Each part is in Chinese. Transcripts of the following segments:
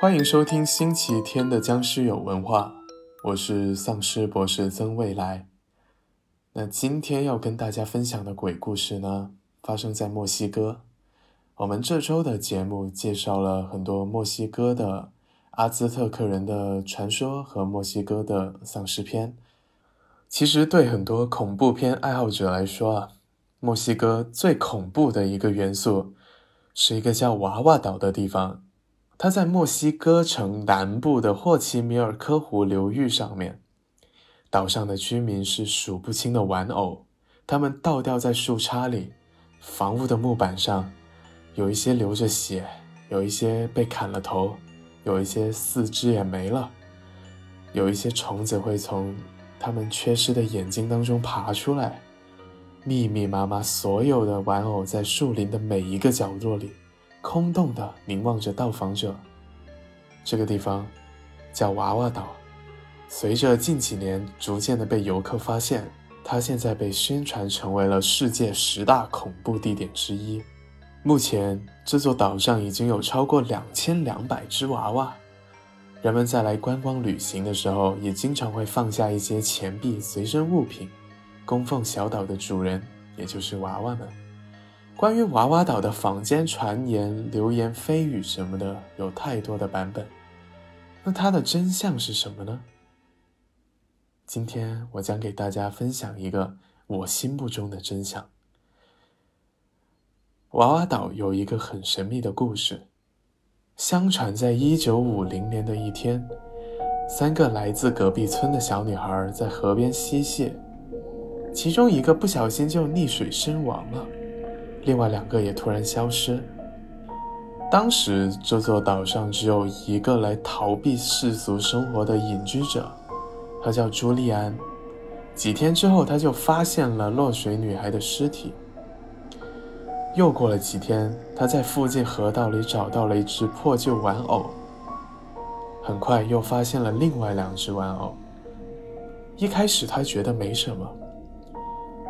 欢迎收听星期天的僵尸有文化，我是丧尸博士曾未来。那今天要跟大家分享的鬼故事呢，发生在墨西哥。我们这周的节目介绍了很多墨西哥的阿兹特克人的传说和墨西哥的丧尸片。其实对很多恐怖片爱好者来说啊，墨西哥最恐怖的一个元素是一个叫娃娃岛的地方。它在墨西哥城南部的霍奇米尔科湖流域上面。岛上的居民是数不清的玩偶，他们倒吊在树杈里，房屋的木板上。有一些流着血，有一些被砍了头，有一些四肢也没了，有一些虫子会从他们缺失的眼睛当中爬出来，密密麻麻，所有的玩偶在树林的每一个角落里，空洞的凝望着到访者。这个地方叫娃娃岛，随着近几年逐渐的被游客发现，它现在被宣传成为了世界十大恐怖地点之一。目前，这座岛上已经有超过两千两百只娃娃。人们在来观光旅行的时候，也经常会放下一些钱币、随身物品，供奉小岛的主人，也就是娃娃们。关于娃娃岛的坊间传言、流言蜚语什么的，有太多的版本。那它的真相是什么呢？今天我将给大家分享一个我心目中的真相。娃娃岛有一个很神秘的故事。相传，在一九五零年的一天，三个来自隔壁村的小女孩在河边嬉戏，其中一个不小心就溺水身亡了，另外两个也突然消失。当时，这座岛上只有一个来逃避世俗生活的隐居者，他叫朱利安。几天之后，他就发现了落水女孩的尸体。又过了几天，他在附近河道里找到了一只破旧玩偶。很快又发现了另外两只玩偶。一开始他觉得没什么，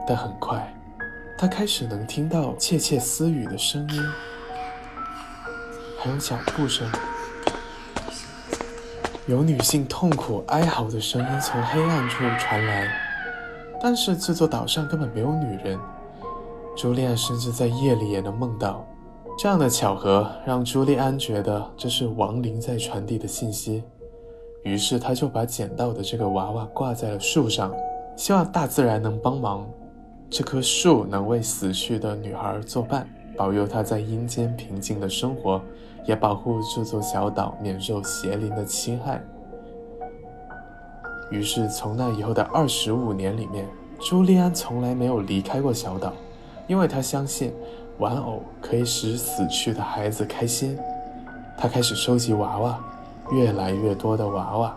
但很快，他开始能听到窃窃私语的声音，还有脚步声，有女性痛苦哀嚎的声音从黑暗处传来。但是这座岛上根本没有女人。朱利安甚至在夜里也能梦到，这样的巧合让朱利安觉得这是亡灵在传递的信息。于是他就把捡到的这个娃娃挂在了树上，希望大自然能帮忙，这棵树能为死去的女孩作伴，保佑她在阴间平静的生活，也保护这座小岛免受邪灵的侵害。于是从那以后的二十五年里面，朱利安从来没有离开过小岛。因为他相信，玩偶可以使死去的孩子开心，他开始收集娃娃，越来越多的娃娃。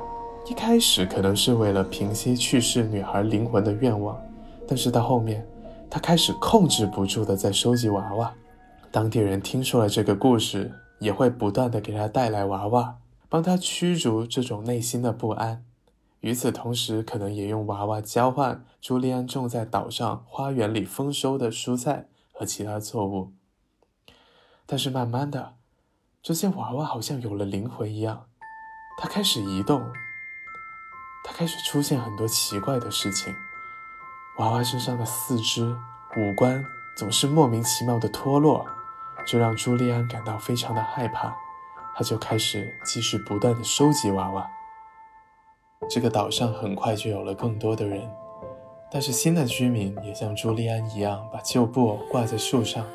一开始可能是为了平息去世女孩灵魂的愿望，但是到后面，他开始控制不住的在收集娃娃。当地人听说了这个故事，也会不断的给他带来娃娃，帮他驱逐这种内心的不安。与此同时，可能也用娃娃交换朱利安种在岛上花园里丰收的蔬菜和其他作物。但是慢慢的，这些娃娃好像有了灵魂一样，它开始移动，它开始出现很多奇怪的事情。娃娃身上的四肢、五官总是莫名其妙的脱落，这让朱利安感到非常的害怕。他就开始继续不断的收集娃娃。这个岛上很快就有了更多的人，但是新的居民也像朱利安一样把旧布偶挂在树上，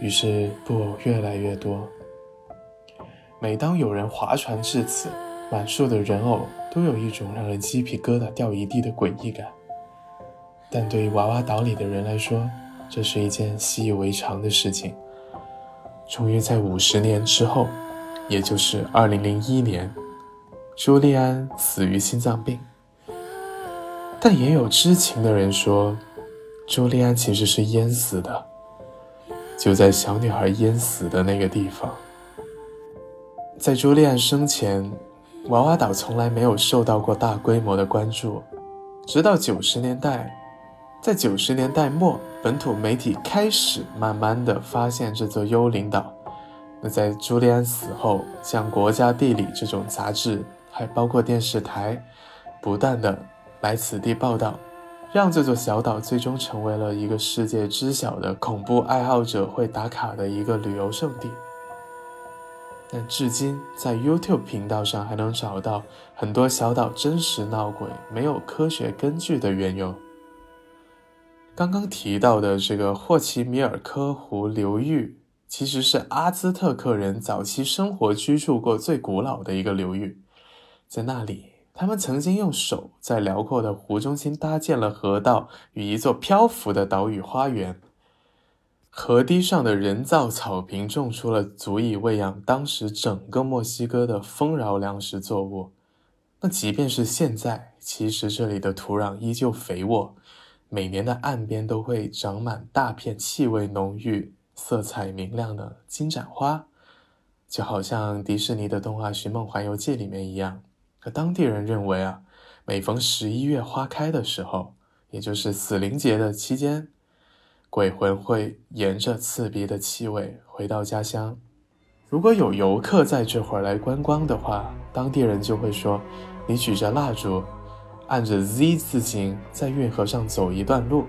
于是布偶越来越多。每当有人划船至此，满树的人偶都有一种让人鸡皮疙瘩掉一地的诡异感。但对于娃娃岛里的人来说，这是一件习以为常的事情。终于在五十年之后，也就是二零零一年。朱利安死于心脏病，但也有知情的人说，朱利安其实是淹死的，就在小女孩淹死的那个地方。在朱利安生前，娃娃岛从来没有受到过大规模的关注，直到九十年代，在九十年代末，本土媒体开始慢慢的发现这座幽灵岛。那在朱利安死后，像《国家地理》这种杂志，还包括电视台，不断的来此地报道，让这座小岛最终成为了一个世界知晓的恐怖爱好者会打卡的一个旅游胜地。但至今，在 YouTube 频道上还能找到很多小岛真实闹鬼、没有科学根据的缘由。刚刚提到的这个霍奇米尔科湖流域。其实是阿兹特克人早期生活居住过最古老的一个流域，在那里，他们曾经用手在辽阔的湖中心搭建了河道与一座漂浮的岛屿花园。河堤上的人造草坪种出了足以喂养当时整个墨西哥的丰饶粮食作物。那即便是现在，其实这里的土壤依旧肥沃，每年的岸边都会长满大片气味浓郁。色彩明亮的金盏花，就好像迪士尼的动画《寻梦环游记》里面一样。可当地人认为啊，每逢十一月花开的时候，也就是死灵节的期间，鬼魂会沿着刺鼻的气味回到家乡。如果有游客在这会儿来观光的话，当地人就会说：“你举着蜡烛，按着 Z 字形在运河上走一段路，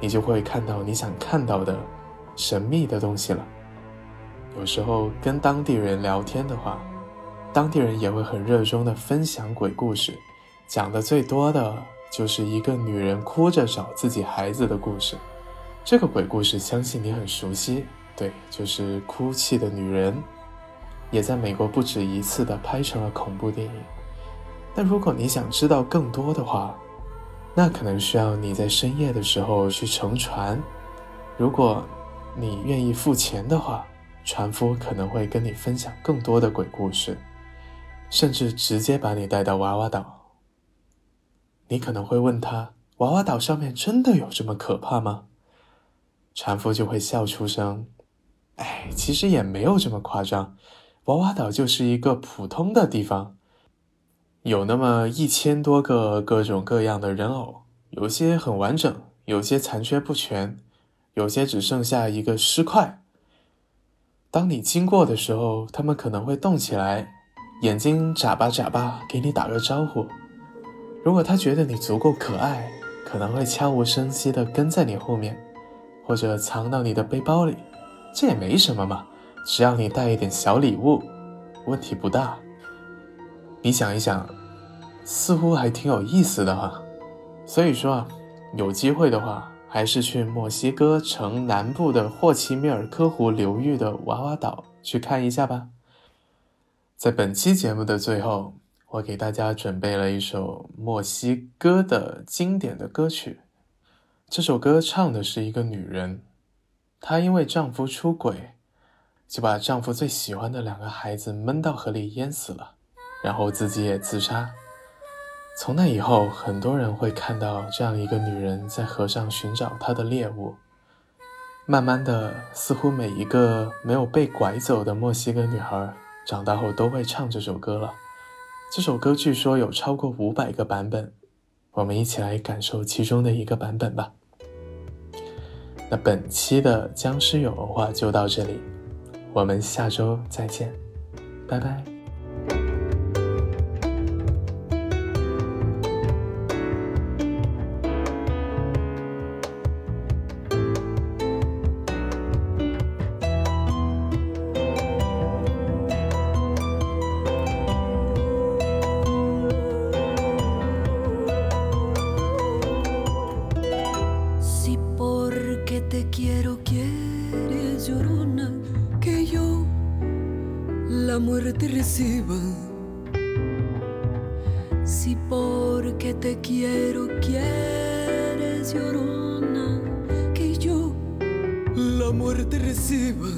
你就会看到你想看到的。”神秘的东西了。有时候跟当地人聊天的话，当地人也会很热衷的分享鬼故事，讲的最多的就是一个女人哭着找自己孩子的故事。这个鬼故事相信你很熟悉，对，就是《哭泣的女人》，也在美国不止一次的拍成了恐怖电影。但如果你想知道更多的话，那可能需要你在深夜的时候去乘船。如果你愿意付钱的话，船夫可能会跟你分享更多的鬼故事，甚至直接把你带到娃娃岛。你可能会问他：“娃娃岛上面真的有这么可怕吗？”船夫就会笑出声：“哎，其实也没有这么夸张。娃娃岛就是一个普通的地方，有那么一千多个各种各样的人偶，有些很完整，有些残缺不全。”有些只剩下一个尸块。当你经过的时候，他们可能会动起来，眼睛眨巴眨巴，给你打个招呼。如果他觉得你足够可爱，可能会悄无声息地跟在你后面，或者藏到你的背包里。这也没什么嘛，只要你带一点小礼物，问题不大。你想一想，似乎还挺有意思的哈。所以说啊，有机会的话。还是去墨西哥城南部的霍奇米尔科湖流域的娃娃岛去看一下吧。在本期节目的最后，我给大家准备了一首墨西哥的经典的歌曲。这首歌唱的是一个女人，她因为丈夫出轨，就把丈夫最喜欢的两个孩子闷到河里淹死了，然后自己也自杀。从那以后，很多人会看到这样一个女人在河上寻找她的猎物。慢慢的，似乎每一个没有被拐走的墨西哥女孩，长大后都会唱这首歌了。这首歌据说有超过五百个版本，我们一起来感受其中的一个版本吧。那本期的僵尸有文化就到这里，我们下周再见，拜拜。Si porque te quiero quieres llorona, que yo la muerte reciba.